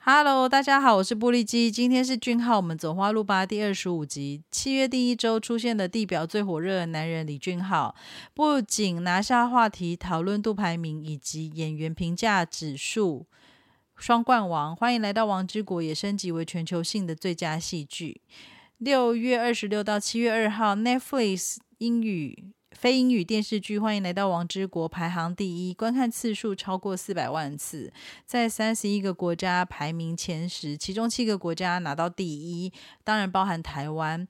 Hello，大家好，我是玻璃基。今天是俊浩，我们走花路吧第二十五集。七月第一周出现的地表最火热的男人李俊浩，不仅拿下话题讨论度排名以及演员评价指数双冠王，欢迎来到王之国，也升级为全球性的最佳戏剧。六月二十六到七月二号，Netflix 英语。非英语电视剧《欢迎来到王之国》排行第一，观看次数超过四百万次，在三十一个国家排名前十，其中七个国家拿到第一，当然包含台湾。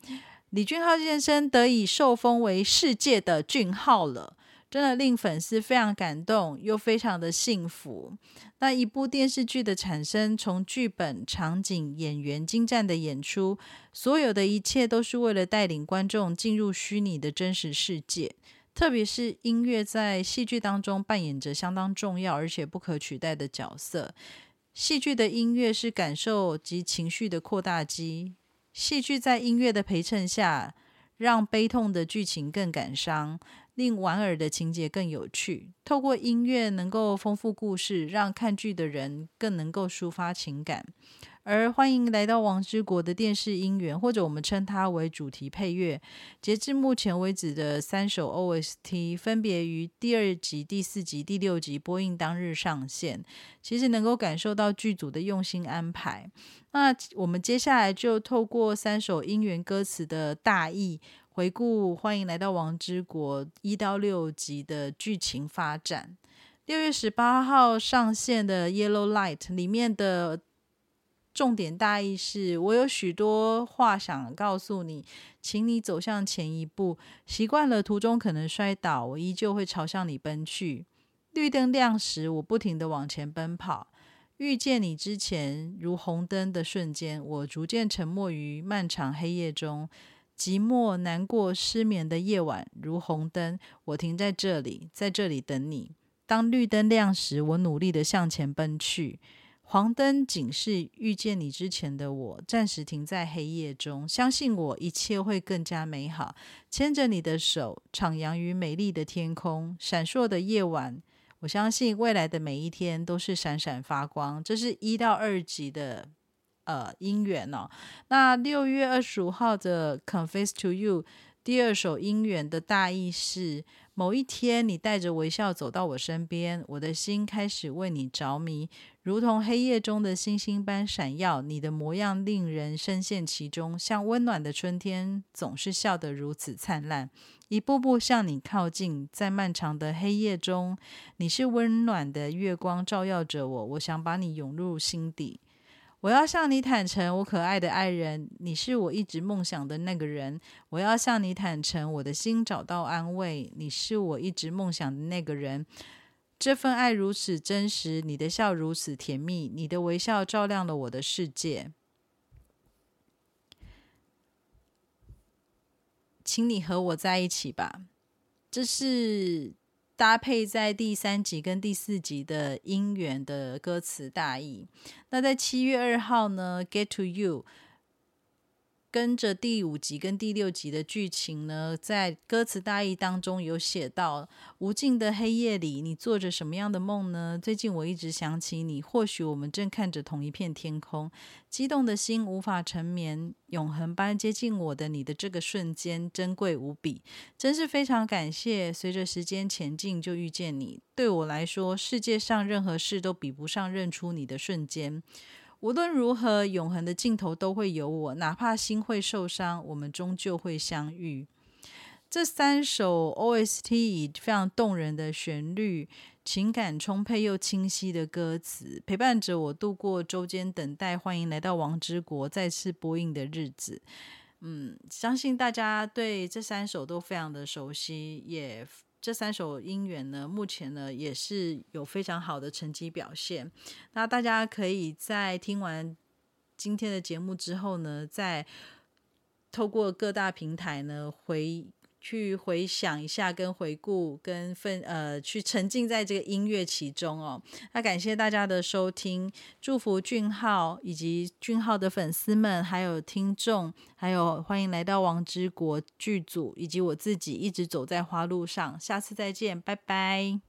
李俊浩先生得以受封为世界的俊浩了。真的令粉丝非常感动，又非常的幸福。那一部电视剧的产生，从剧本、场景、演员精湛的演出，所有的一切都是为了带领观众进入虚拟的真实世界。特别是音乐在戏剧当中扮演着相当重要而且不可取代的角色。戏剧的音乐是感受及情绪的扩大机。戏剧在音乐的陪衬下，让悲痛的剧情更感伤。令莞尔的情节更有趣，透过音乐能够丰富故事，让看剧的人更能够抒发情感。而欢迎来到王之国的电视音源，或者我们称它为主题配乐，截至目前为止的三首 OST，分别于第二集、第四集、第六集播映当日上线。其实能够感受到剧组的用心安排。那我们接下来就透过三首音源歌词的大意。回顾，欢迎来到王之国一到六集的剧情发展。六月十八号上线的《Yellow Light》里面的重点大意是：我有许多话想告诉你，请你走向前一步。习惯了途中可能摔倒，我依旧会朝向你奔去。绿灯亮时，我不停的往前奔跑。遇见你之前，如红灯的瞬间，我逐渐沉没于漫长黑夜中。寂寞、难过、失眠的夜晚如红灯，我停在这里，在这里等你。当绿灯亮时，我努力的向前奔去。黄灯警示遇见你之前的我，暂时停在黑夜中。相信我，一切会更加美好。牵着你的手，徜徉于美丽的天空，闪烁的夜晚。我相信未来的每一天都是闪闪发光。这是一到二级的。呃，音源哦，那六月二十五号的《Confess to You》第二首音源的大意是：某一天，你带着微笑走到我身边，我的心开始为你着迷，如同黑夜中的星星般闪耀。你的模样令人深陷其中，像温暖的春天，总是笑得如此灿烂。一步步向你靠近，在漫长的黑夜中，你是温暖的月光，照耀着我。我想把你涌入心底。我要向你坦诚，我可爱的爱人，你是我一直梦想的那个人。我要向你坦诚，我的心找到安慰，你是我一直梦想的那个人。这份爱如此真实，你的笑如此甜蜜，你的微笑照亮了我的世界。请你和我在一起吧，这是。搭配在第三集跟第四集的音源的歌词大意。那在七月二号呢，Get to You。跟着第五集跟第六集的剧情呢，在歌词大意当中有写到：无尽的黑夜里，你做着什么样的梦呢？最近我一直想起你，或许我们正看着同一片天空，激动的心无法沉眠，永恒般接近我的你的这个瞬间，珍贵无比，真是非常感谢。随着时间前进，就遇见你，对我来说，世界上任何事都比不上认出你的瞬间。无论如何，永恒的尽头都会有我，哪怕心会受伤，我们终究会相遇。这三首 OST 以非常动人的旋律、情感充沛又清晰的歌词，陪伴着我度过周间等待。欢迎来到王之国再次播映的日子。嗯，相信大家对这三首都非常的熟悉，也。这三首音源呢，目前呢也是有非常好的成绩表现。那大家可以在听完今天的节目之后呢，再透过各大平台呢回。去回想一下，跟回顾，跟分呃，去沉浸在这个音乐其中哦。那感谢大家的收听，祝福俊浩以及俊浩的粉丝们，还有听众，还有欢迎来到王之国剧组，以及我自己一直走在花路上。下次再见，拜拜。